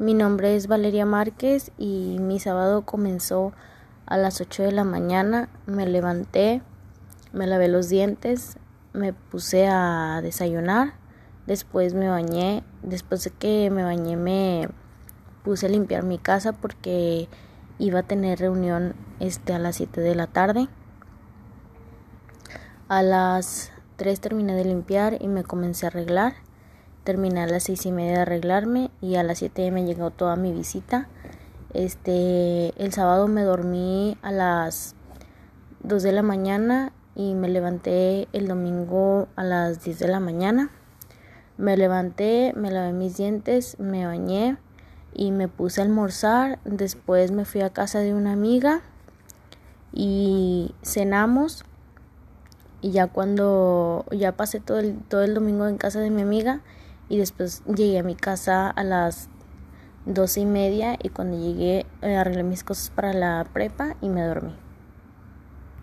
Mi nombre es Valeria Márquez y mi sábado comenzó a las 8 de la mañana. Me levanté, me lavé los dientes, me puse a desayunar, después me bañé, después de que me bañé me puse a limpiar mi casa porque iba a tener reunión este a las 7 de la tarde. A las 3 terminé de limpiar y me comencé a arreglar terminé a las seis y media de arreglarme y a las siete me llegó toda mi visita. Este, el sábado me dormí a las 2 de la mañana y me levanté el domingo a las 10 de la mañana. Me levanté, me lavé mis dientes, me bañé y me puse a almorzar. Después me fui a casa de una amiga y cenamos. Y ya cuando ya pasé todo el, todo el domingo en casa de mi amiga, y después llegué a mi casa a las doce y media y cuando llegué eh, arreglé mis cosas para la prepa y me dormí.